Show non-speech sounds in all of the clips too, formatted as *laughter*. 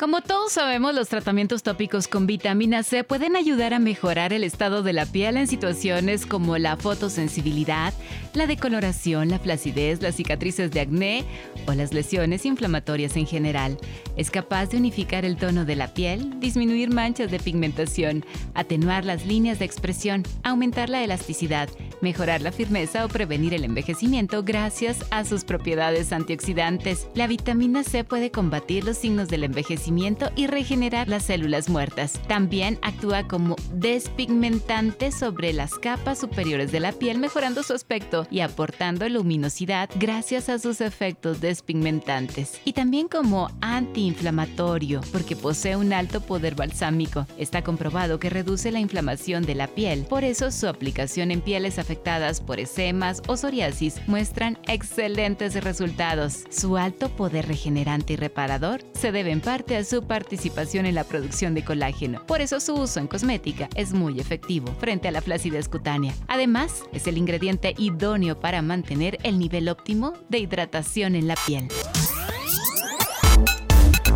Como todos sabemos, los tratamientos tópicos con vitamina C pueden ayudar a mejorar el estado de la piel en situaciones como la fotosensibilidad, la decoloración, la flacidez, las cicatrices de acné o las lesiones inflamatorias en general. Es capaz de unificar el tono de la piel, disminuir manchas de pigmentación, atenuar las líneas de expresión, aumentar la elasticidad, mejorar la firmeza o prevenir el envejecimiento gracias a sus propiedades antioxidantes. La vitamina C puede combatir los signos del envejecimiento y regenerar las células muertas. También actúa como despigmentante sobre las capas superiores de la piel, mejorando su aspecto y aportando luminosidad gracias a sus efectos despigmentantes. Y también como antiinflamatorio, porque posee un alto poder balsámico. Está comprobado que reduce la inflamación de la piel, por eso su aplicación en pieles afectadas por esemas o psoriasis muestran excelentes resultados. Su alto poder regenerante y reparador se debe en parte a su participación en la producción de colágeno. Por eso su uso en cosmética es muy efectivo frente a la flacidez cutánea. Además, es el ingrediente idóneo para mantener el nivel óptimo de hidratación en la piel.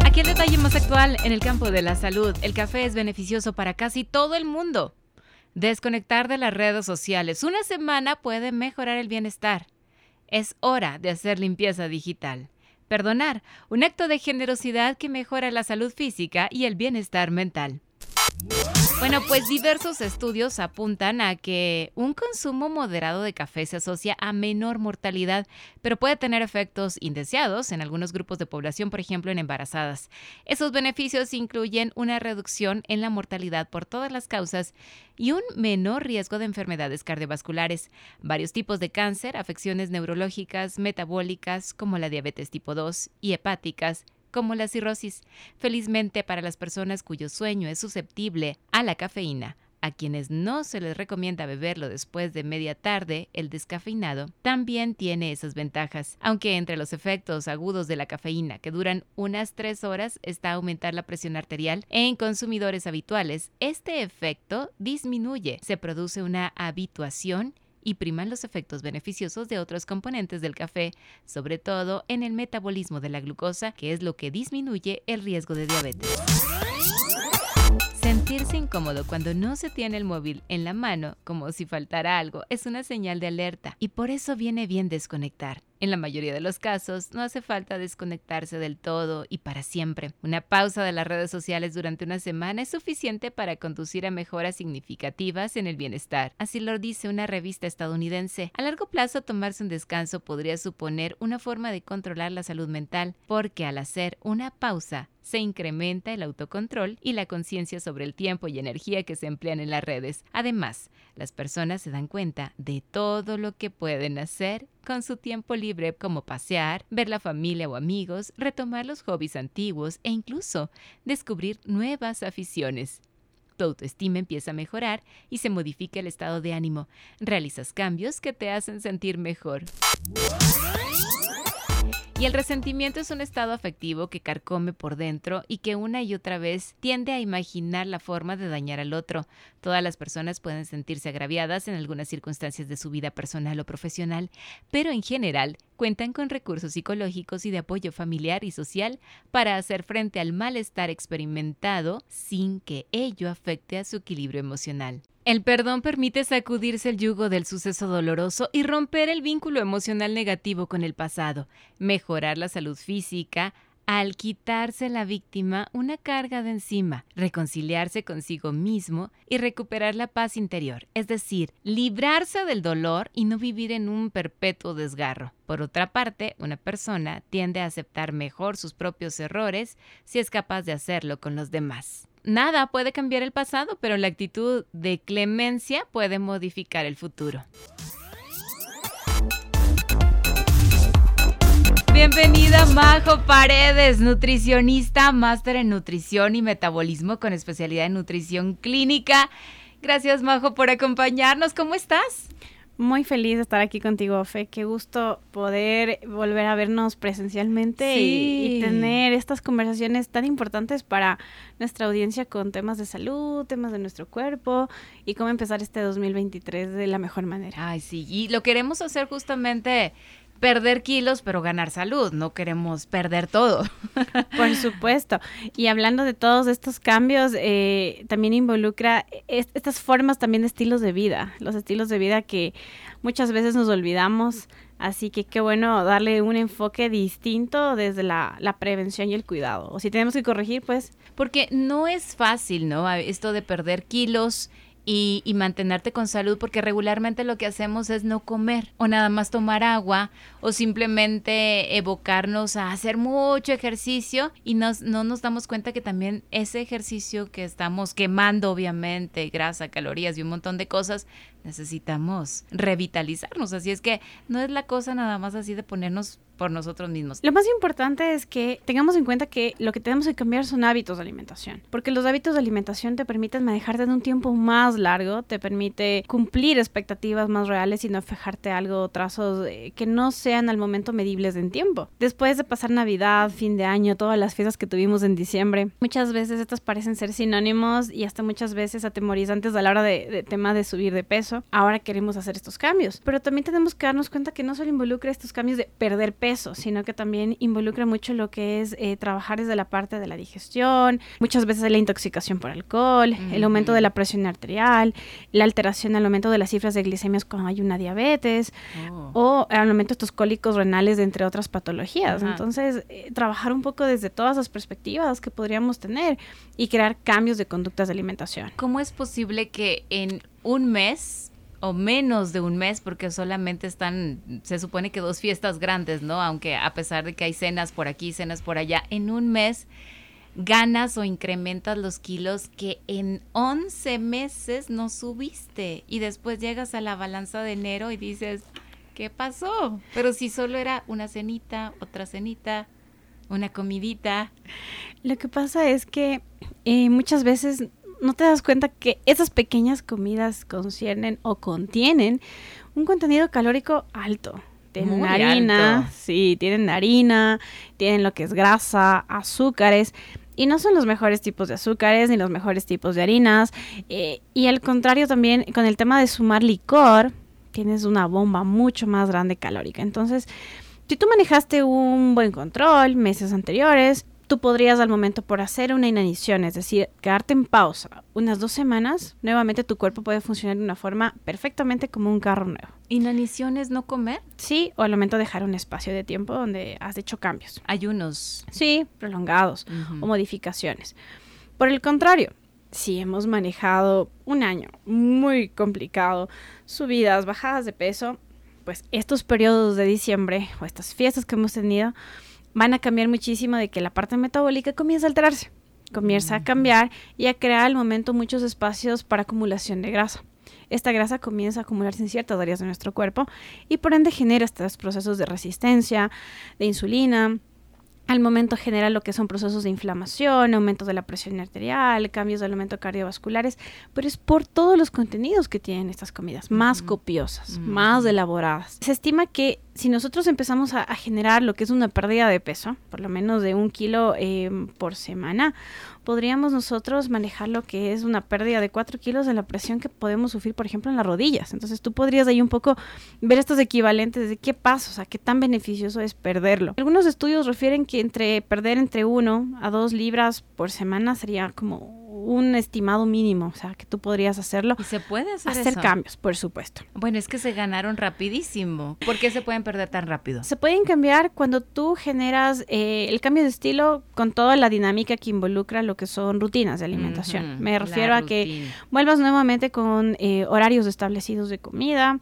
Aquí el detalle más actual en el campo de la salud. El café es beneficioso para casi todo el mundo. Desconectar de las redes sociales una semana puede mejorar el bienestar. Es hora de hacer limpieza digital perdonar, un acto de generosidad que mejora la salud física y el bienestar mental. Bueno, pues diversos estudios apuntan a que un consumo moderado de café se asocia a menor mortalidad, pero puede tener efectos indeseados en algunos grupos de población, por ejemplo en embarazadas. Esos beneficios incluyen una reducción en la mortalidad por todas las causas y un menor riesgo de enfermedades cardiovasculares, varios tipos de cáncer, afecciones neurológicas, metabólicas como la diabetes tipo 2 y hepáticas, como la cirrosis, felizmente para las personas cuyo sueño es susceptible a la cafeína. A quienes no se les recomienda beberlo después de media tarde, el descafeinado también tiene esas ventajas, aunque entre los efectos agudos de la cafeína que duran unas tres horas está aumentar la presión arterial en consumidores habituales, este efecto disminuye, se produce una habituación y priman los efectos beneficiosos de otros componentes del café, sobre todo en el metabolismo de la glucosa, que es lo que disminuye el riesgo de diabetes. Sentirse incómodo cuando no se tiene el móvil en la mano, como si faltara algo, es una señal de alerta y por eso viene bien desconectar. En la mayoría de los casos, no hace falta desconectarse del todo y para siempre. Una pausa de las redes sociales durante una semana es suficiente para conducir a mejoras significativas en el bienestar. Así lo dice una revista estadounidense. A largo plazo, tomarse un descanso podría suponer una forma de controlar la salud mental, porque al hacer una pausa, se incrementa el autocontrol y la conciencia sobre el tiempo y energía que se emplean en las redes. Además, las personas se dan cuenta de todo lo que pueden hacer con su tiempo libre como pasear, ver la familia o amigos, retomar los hobbies antiguos e incluso descubrir nuevas aficiones. Tu autoestima empieza a mejorar y se modifica el estado de ánimo. Realizas cambios que te hacen sentir mejor. Y el resentimiento es un estado afectivo que carcome por dentro y que una y otra vez tiende a imaginar la forma de dañar al otro. Todas las personas pueden sentirse agraviadas en algunas circunstancias de su vida personal o profesional, pero en general cuentan con recursos psicológicos y de apoyo familiar y social para hacer frente al malestar experimentado sin que ello afecte a su equilibrio emocional. El perdón permite sacudirse el yugo del suceso doloroso y romper el vínculo emocional negativo con el pasado, mejorar la salud física, al quitarse la víctima una carga de encima, reconciliarse consigo mismo y recuperar la paz interior, es decir, librarse del dolor y no vivir en un perpetuo desgarro. Por otra parte, una persona tiende a aceptar mejor sus propios errores si es capaz de hacerlo con los demás nada puede cambiar el pasado, pero la actitud de clemencia puede modificar el futuro. Bienvenida Majo Paredes, nutricionista, máster en nutrición y metabolismo con especialidad en nutrición clínica. Gracias, Majo, por acompañarnos. ¿Cómo estás? Muy feliz de estar aquí contigo, Fe. Qué gusto poder volver a vernos presencialmente y, y, tener estas conversaciones tan importantes para nuestra audiencia con temas de salud, temas de nuestro cuerpo y cómo empezar este 2023 de la mejor manera. Ay, sí, y lo queremos hacer justamente perder kilos, pero ganar salud. No queremos perder todo. *laughs* Por supuesto. Y hablando de todos estos cambios, eh, también involucra est estas formas también de estilos de vida, los estilos de vida que muchas veces nos olvidamos. Así que qué bueno darle un enfoque distinto desde la, la, prevención y el cuidado. O si tenemos que corregir, pues... Porque no es fácil, ¿no? Esto de perder kilos y, y, mantenerte con salud, porque regularmente lo que hacemos es no comer o nada más tomar agua o simplemente evocarnos a hacer mucho ejercicio y nos, no nos damos cuenta que también ese ejercicio que estamos quemando, obviamente, grasa, calorías y un montón de cosas, necesitamos revitalizarnos. Así es que no es la cosa nada más así de ponernos por nosotros mismos. Lo más importante es que tengamos en cuenta que lo que tenemos que cambiar son hábitos de alimentación, porque los hábitos de alimentación te permiten manejarte en un tiempo más largo, te permite cumplir expectativas más reales y no fijarte algo, trazos que no sean al momento medibles en tiempo. Después de pasar Navidad, fin de año, todas las fiestas que tuvimos en diciembre, muchas veces estas parecen ser sinónimos y hasta muchas veces atemorizantes a la hora de, de tema de subir de peso. Ahora queremos hacer estos cambios, pero también tenemos que darnos cuenta que no solo involucra estos cambios de perder peso, sino que también involucra mucho lo que es eh, trabajar desde la parte de la digestión, muchas veces la intoxicación por alcohol, el aumento de la presión arterial, la alteración al aumento de las cifras de glicemias cuando hay una diabetes oh. o al aumento de estos cólicos renales, entre otras patologías. Entonces, eh, trabajar un poco desde todas las perspectivas que podríamos tener y crear cambios de conductas de alimentación. ¿Cómo es posible que en un mes o menos de un mes porque solamente están, se supone que dos fiestas grandes, ¿no? Aunque a pesar de que hay cenas por aquí, cenas por allá, en un mes ganas o incrementas los kilos que en 11 meses no subiste y después llegas a la balanza de enero y dices, ¿qué pasó? Pero si solo era una cenita, otra cenita, una comidita. Lo que pasa es que eh, muchas veces no te das cuenta que esas pequeñas comidas conciernen o contienen un contenido calórico alto. Tienen Muy harina, alto. sí, tienen harina, tienen lo que es grasa, azúcares. Y no son los mejores tipos de azúcares ni los mejores tipos de harinas. Eh, y al contrario también con el tema de sumar licor, tienes una bomba mucho más grande calórica. Entonces, si tú manejaste un buen control meses anteriores, tú podrías al momento por hacer una inanición, es decir, quedarte en pausa unas dos semanas, nuevamente tu cuerpo puede funcionar de una forma perfectamente como un carro nuevo. ¿Inanición es no comer? Sí, o al momento dejar un espacio de tiempo donde has hecho cambios. Ayunos. Sí, prolongados uh -huh. o modificaciones. Por el contrario, si hemos manejado un año muy complicado, subidas, bajadas de peso, pues estos periodos de diciembre o estas fiestas que hemos tenido, van a cambiar muchísimo de que la parte metabólica comienza a alterarse, comienza a cambiar y a crear al momento muchos espacios para acumulación de grasa. Esta grasa comienza a acumularse en ciertas áreas de nuestro cuerpo y por ende genera estos procesos de resistencia, de insulina, al momento genera lo que son procesos de inflamación, aumentos de la presión arterial, cambios del aumento cardiovasculares, pero es por todos los contenidos que tienen estas comidas, más mm. copiosas, mm. más elaboradas. Se estima que si nosotros empezamos a, a, generar lo que es una pérdida de peso, por lo menos de un kilo eh, por semana, podríamos nosotros manejar lo que es una pérdida de 4 kilos de la presión que podemos sufrir, por ejemplo, en las rodillas. Entonces tú podrías ahí un poco ver estos equivalentes de qué pasa, o sea, qué tan beneficioso es perderlo. Algunos estudios refieren que entre perder entre 1 a 2 libras por semana sería como un estimado mínimo, o sea, que tú podrías hacerlo. ¿Y se puede hacer Hacer eso? cambios, por supuesto. Bueno, es que se ganaron rapidísimo. ¿Por qué se pueden perder tan rápido? Se pueden cambiar cuando tú generas eh, el cambio de estilo con toda la dinámica que involucra lo que son rutinas de alimentación. Uh -huh, Me refiero a que vuelvas nuevamente con eh, horarios establecidos de comida,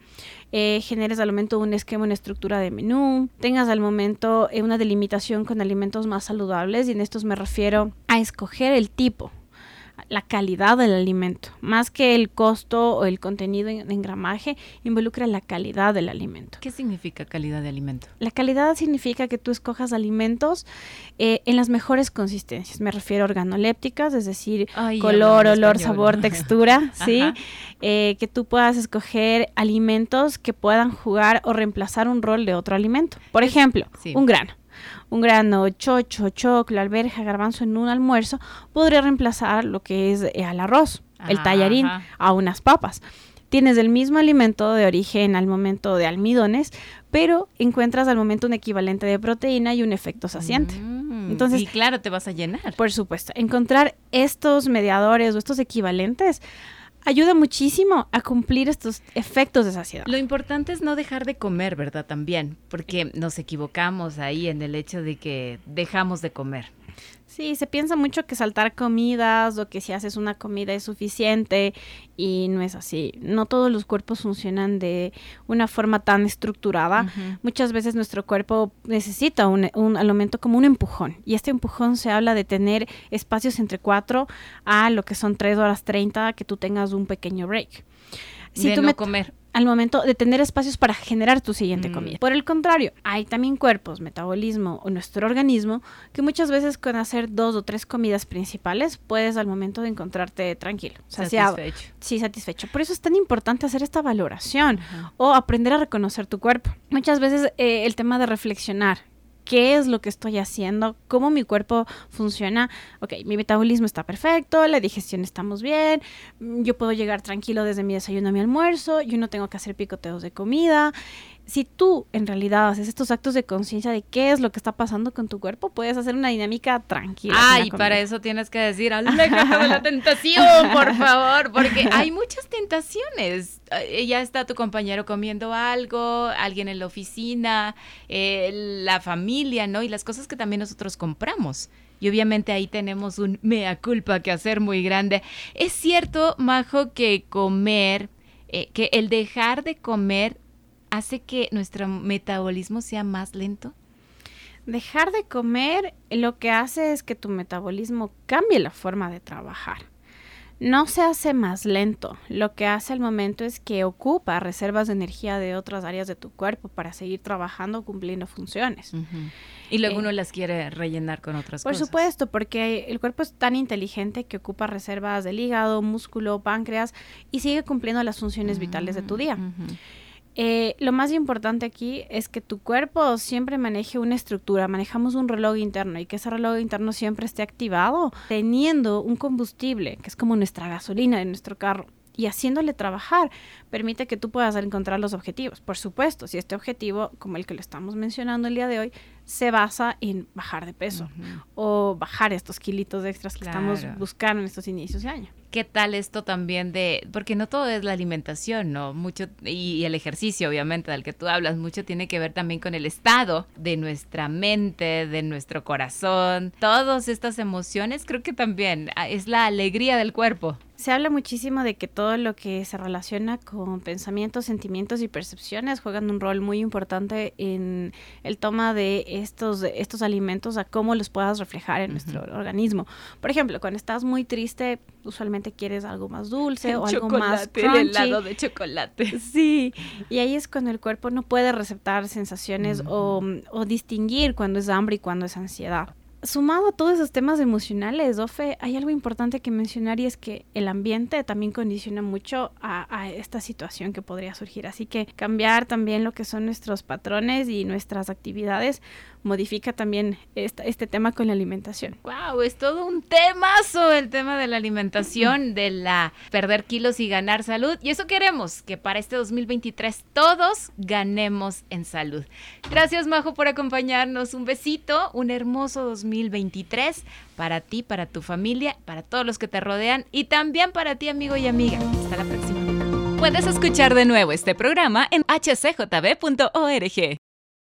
eh, generes al momento un esquema, una estructura de menú, tengas al momento eh, una delimitación con alimentos más saludables y en estos me refiero a escoger el tipo la calidad del alimento. Más que el costo o el contenido en, en, gramaje, involucra la calidad del alimento. ¿Qué significa calidad de alimento? La calidad significa que tú escojas alimentos eh, en las mejores consistencias. Me refiero a organolépticas, es decir, Ay, color, olor, español. sabor, *laughs* textura, ¿sí? Eh, que tú puedas escoger alimentos que puedan jugar o reemplazar un rol de otro alimento. Por ejemplo, sí. un grano un grano chocho, choclo, alberja, garbanzo en un almuerzo, podría reemplazar lo que es eh, al arroz, el tallarín, ajá. a unas papas. Tienes el mismo alimento de origen al momento de almidones, pero encuentras al momento un equivalente de proteína y un efecto saciante. Mm, Entonces, y claro, te vas a llenar. Por supuesto, encontrar estos mediadores o estos equivalentes ayuda muchísimo a cumplir estos efectos de saciedad. Lo importante es no dejar de comer, ¿verdad? También, porque nos equivocamos ahí en el hecho de que dejamos de comer. Sí, se piensa mucho que saltar comidas o que si haces una comida es suficiente y no es así. No todos los cuerpos funcionan de una forma tan estructurada. Uh -huh. Muchas veces nuestro cuerpo necesita un, un, al momento como un empujón y este empujón se habla de tener espacios entre 4 a lo que son 3 horas 30 que tú tengas un pequeño break. Si de tú no me comer al momento de tener espacios para generar tu siguiente mm. comida. Por el contrario, hay también cuerpos, metabolismo o nuestro organismo que muchas veces con hacer dos o tres comidas principales puedes al momento de encontrarte tranquilo, saciado. Satisfecho. Sí, satisfecho. Por eso es tan importante hacer esta valoración uh -huh. o aprender a reconocer tu cuerpo. Muchas veces eh, el tema de reflexionar qué es lo que estoy haciendo, cómo mi cuerpo funciona. Ok, mi metabolismo está perfecto, la digestión estamos bien, yo puedo llegar tranquilo desde mi desayuno a mi almuerzo, yo no tengo que hacer picoteos de comida. Si tú en realidad haces estos actos de conciencia de qué es lo que está pasando con tu cuerpo, puedes hacer una dinámica tranquila. Ah, y para eso tienes que decir, aléjate de la *laughs* tentación, por *laughs* favor, porque hay muchas tentaciones. Ya está tu compañero comiendo algo, alguien en la oficina, eh, la familia, ¿no? Y las cosas que también nosotros compramos. Y obviamente ahí tenemos un mea culpa que hacer muy grande. Es cierto, Majo, que comer, eh, que el dejar de comer hace que nuestro metabolismo sea más lento? Dejar de comer lo que hace es que tu metabolismo cambie la forma de trabajar. No se hace más lento, lo que hace al momento es que ocupa reservas de energía de otras áreas de tu cuerpo para seguir trabajando, cumpliendo funciones. Uh -huh. Y luego eh, uno las quiere rellenar con otras por cosas. Por supuesto, porque el cuerpo es tan inteligente que ocupa reservas del hígado, músculo, páncreas y sigue cumpliendo las funciones uh -huh. vitales de tu día. Uh -huh. Eh, lo más importante aquí es que tu cuerpo siempre maneje una estructura, manejamos un reloj interno y que ese reloj interno siempre esté activado, teniendo un combustible, que es como nuestra gasolina de nuestro carro, y haciéndole trabajar permite que tú puedas encontrar los objetivos. Por supuesto, si este objetivo, como el que lo estamos mencionando el día de hoy, se basa en bajar de peso uh -huh. o bajar estos kilitos extras que claro. estamos buscando en estos inicios de año. ¿Qué tal esto también de, porque no todo es la alimentación, ¿no? Mucho, y el ejercicio, obviamente, del que tú hablas, mucho tiene que ver también con el estado de nuestra mente, de nuestro corazón. Todas estas emociones creo que también ah, es la alegría del cuerpo. Se habla muchísimo de que todo lo que se relaciona con pensamientos, sentimientos y percepciones juegan un rol muy importante en el toma de estos, estos alimentos a cómo los puedas reflejar en uh -huh. nuestro organismo. Por ejemplo, cuando estás muy triste, usualmente quieres algo más dulce el o algo más crunchy. El helado de chocolate. Sí, y ahí es cuando el cuerpo no puede receptar sensaciones uh -huh. o, o distinguir cuando es hambre y cuando es ansiedad sumado a todos esos temas emocionales, Ofe, hay algo importante que mencionar y es que el ambiente también condiciona mucho a, a, esta situación que podría surgir. Así que cambiar también lo que son nuestros patrones y nuestras actividades modifica también esta, este tema con la alimentación. Wow, es todo un temazo el tema de la alimentación, de la perder kilos y ganar salud. Y eso queremos, que para este 2023 todos ganemos en salud. Gracias, Majo, por acompañarnos. Un besito, un hermoso 2023 para ti, para tu familia, para todos los que te rodean y también para ti, amigo y amiga. Hasta la próxima. Puedes escuchar de nuevo este programa en hcjb.org.